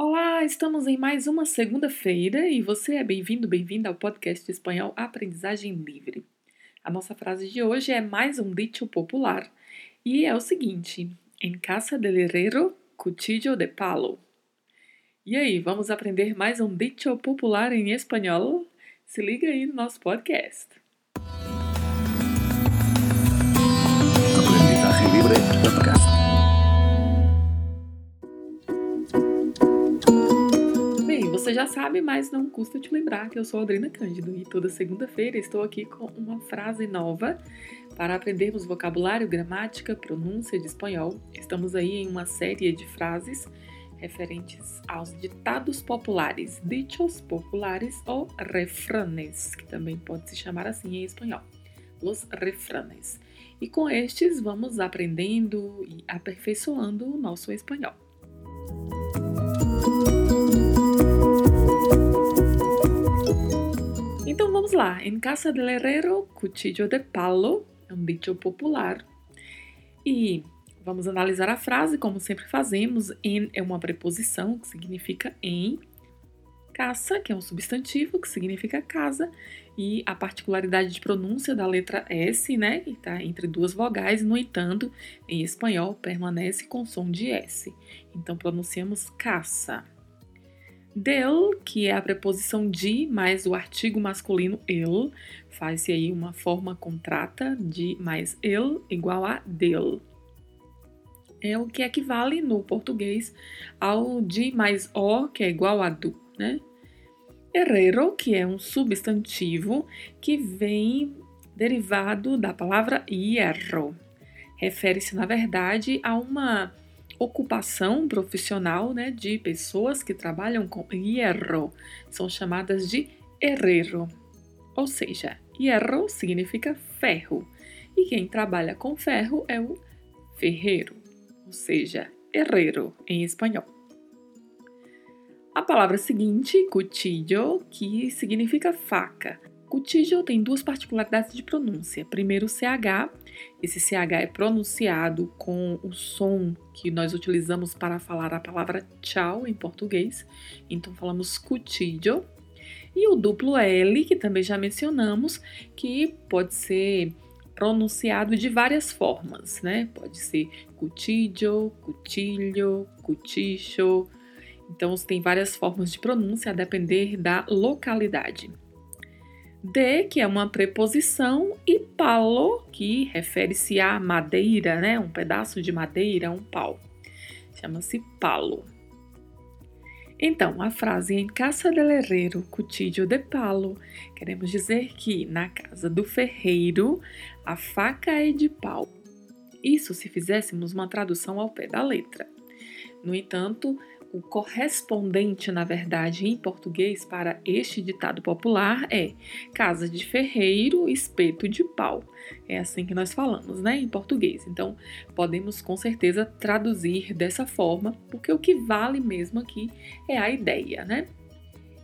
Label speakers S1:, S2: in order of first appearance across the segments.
S1: Olá, estamos em mais uma segunda-feira e você é bem-vindo, bem-vinda ao podcast espanhol Aprendizagem Livre. A nossa frase de hoje é mais um dicho popular e é o seguinte: em casa del herrero, cuchillo de palo. E aí, vamos aprender mais um dicho popular em espanhol? Se liga aí no nosso podcast.
S2: Aprendizaje Libre Podcast.
S1: Você já sabe, mas não custa te lembrar que eu sou Adriana Cândido e toda segunda-feira estou aqui com uma frase nova para aprendermos vocabulário, gramática, pronúncia de espanhol. Estamos aí em uma série de frases referentes aos ditados populares, dichos populares ou refranes, que também pode se chamar assim em espanhol. Os refranes. E com estes vamos aprendendo e aperfeiçoando o nosso espanhol. Lá. Em casa del herrero, cuchillo de palo é um dicho popular. E vamos analisar a frase como sempre fazemos. En é uma preposição que significa em. Casa, que é um substantivo que significa casa, e a particularidade de pronúncia da letra S, né, que está entre duas vogais, no entanto, em espanhol permanece com som de S. Então pronunciamos caça. Del, que é a preposição de mais o artigo masculino el, faz-se aí uma forma contrata de mais el igual a del. É o que equivale no português ao de mais o, que é igual a do, né? Herrero, que é um substantivo que vem derivado da palavra hierro. Refere-se, na verdade, a uma ocupação profissional né, de pessoas que trabalham com hierro. São chamadas de herrero. Ou seja, hierro significa ferro. E quem trabalha com ferro é o ferreiro, ou seja, herrero em espanhol. A palavra seguinte, cuchillo, que significa faca, Cuchillo tem duas particularidades de pronúncia. Primeiro, o CH. Esse CH é pronunciado com o som que nós utilizamos para falar a palavra tchau em português. Então, falamos cuchillo. E o duplo L, que também já mencionamos, que pode ser pronunciado de várias formas, né? Pode ser cuchillo, cuchillo, cuchicho. Então, tem várias formas de pronúncia a depender da localidade de, que é uma preposição, e palo, que refere-se à madeira, né? Um pedaço de madeira, um pau. Chama-se palo. Então, a frase em casa del herrero, cuchillo de palo, queremos dizer que na casa do ferreiro a faca é de pau. Isso se fizéssemos uma tradução ao pé da letra. No entanto, o correspondente, na verdade, em português para este ditado popular é casa de ferreiro, espeto de pau. É assim que nós falamos, né, em português. Então, podemos com certeza traduzir dessa forma, porque o que vale mesmo aqui é a ideia, né?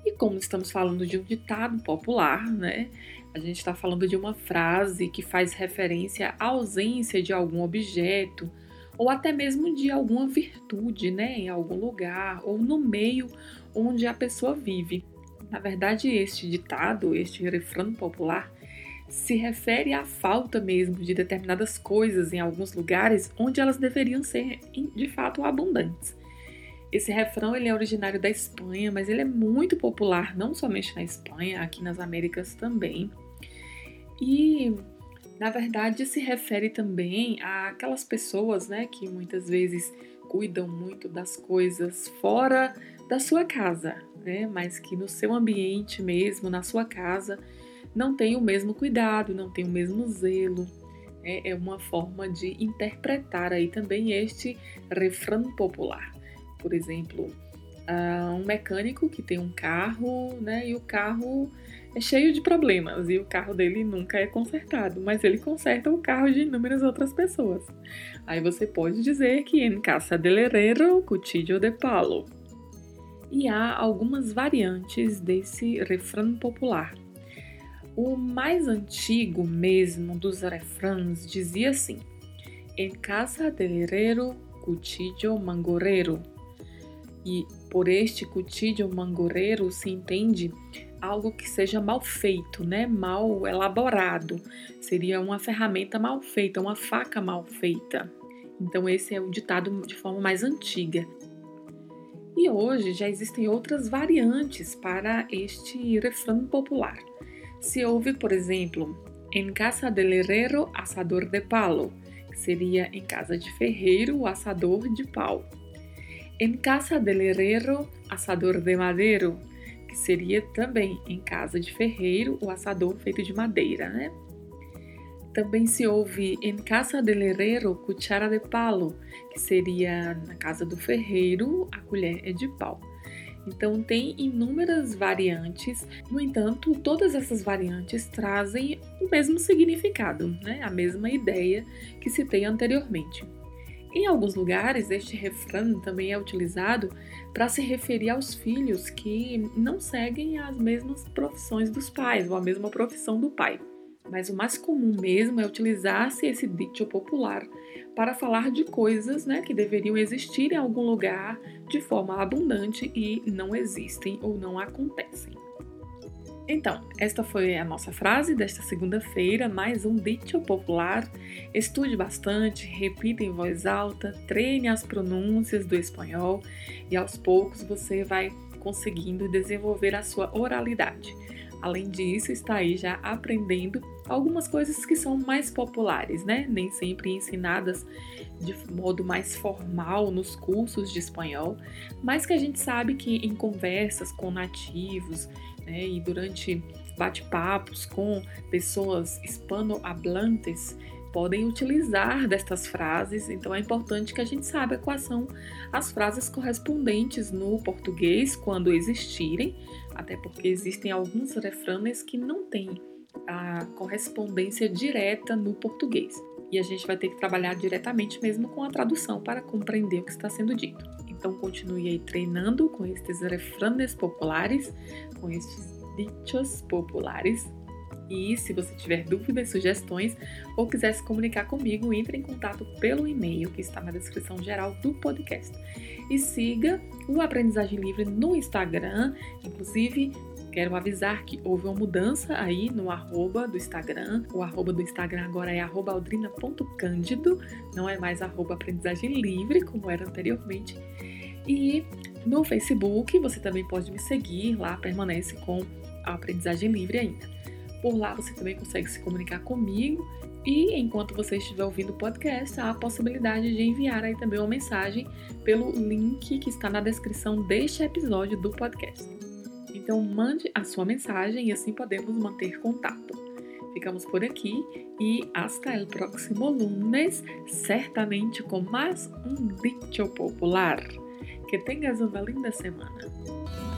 S1: E como estamos falando de um ditado popular, né? A gente está falando de uma frase que faz referência à ausência de algum objeto ou até mesmo de alguma virtude, né, em algum lugar ou no meio onde a pessoa vive. Na verdade, este ditado, este refrão popular, se refere à falta mesmo de determinadas coisas em alguns lugares onde elas deveriam ser de fato abundantes. Esse refrão ele é originário da Espanha, mas ele é muito popular não somente na Espanha, aqui nas Américas também. E na verdade se refere também àquelas pessoas, né, que muitas vezes cuidam muito das coisas fora da sua casa, né, mas que no seu ambiente mesmo, na sua casa, não tem o mesmo cuidado, não tem o mesmo zelo. É, é uma forma de interpretar aí também este refrão popular. Por exemplo, uh, um mecânico que tem um carro, né, e o carro é cheio de problemas e o carro dele nunca é consertado, mas ele conserta o carro de inúmeras outras pessoas. Aí você pode dizer que em casa del herrero, cuchillo de palo. E há algumas variantes desse refrão popular. O mais antigo mesmo dos refrãs dizia assim: Em casa del herrero, cuchillo mangorero. E Por este cuchillo mangorreiro se entende algo que seja mal feito, né? Mal elaborado. Seria uma ferramenta mal feita, uma faca mal feita. Então esse é o ditado de forma mais antiga. E hoje já existem outras variantes para este refrão popular. Se ouve, por exemplo, em casa del herrero, assador de palo, que seria em casa de ferreiro, o assador de pau. Em casa del herrero, assador de madeiro, que seria também em casa de ferreiro, o assador feito de madeira, né? Também se ouve em casa del herrero, cuchara de palo, que seria na casa do ferreiro, a colher é de pau. Então tem inúmeras variantes, no entanto, todas essas variantes trazem o mesmo significado, né? a mesma ideia que citei anteriormente. Em alguns lugares, este refrão também é utilizado para se referir aos filhos que não seguem as mesmas profissões dos pais ou a mesma profissão do pai. Mas o mais comum mesmo é utilizar-se esse dito popular para falar de coisas né, que deveriam existir em algum lugar de forma abundante e não existem ou não acontecem. Então, esta foi a nossa frase desta segunda-feira, mais um dito popular. Estude bastante, repita em voz alta, treine as pronúncias do espanhol e aos poucos você vai conseguindo desenvolver a sua oralidade. Além disso, está aí já aprendendo algumas coisas que são mais populares, né? Nem sempre ensinadas de modo mais formal nos cursos de espanhol, mas que a gente sabe que em conversas com nativos né, e durante bate-papos com pessoas hispanohablantes podem utilizar destas frases, então é importante que a gente saiba quais são as frases correspondentes no português quando existirem, até porque existem alguns refrões que não têm a correspondência direta no português. E a gente vai ter que trabalhar diretamente mesmo com a tradução para compreender o que está sendo dito. Então continue aí treinando com estes refrões populares, com estes dichos populares. E se você tiver dúvidas, sugestões ou quiser se comunicar comigo, entre em contato pelo e-mail que está na descrição geral do podcast. E siga o Aprendizagem Livre no Instagram, inclusive Quero avisar que houve uma mudança aí no arroba do Instagram. O arroba do Instagram agora é aldrina.cândido, não é mais arroba aprendizagem livre, como era anteriormente. E no Facebook você também pode me seguir, lá permanece com a aprendizagem livre ainda. Por lá você também consegue se comunicar comigo e enquanto você estiver ouvindo o podcast, há a possibilidade de enviar aí também uma mensagem pelo link que está na descrição deste episódio do podcast. Então mande a sua mensagem e assim podemos manter contato. Ficamos por aqui e hasta el próximo lunes, certamente com mais um dicho popular. Que tenhas uma linda semana.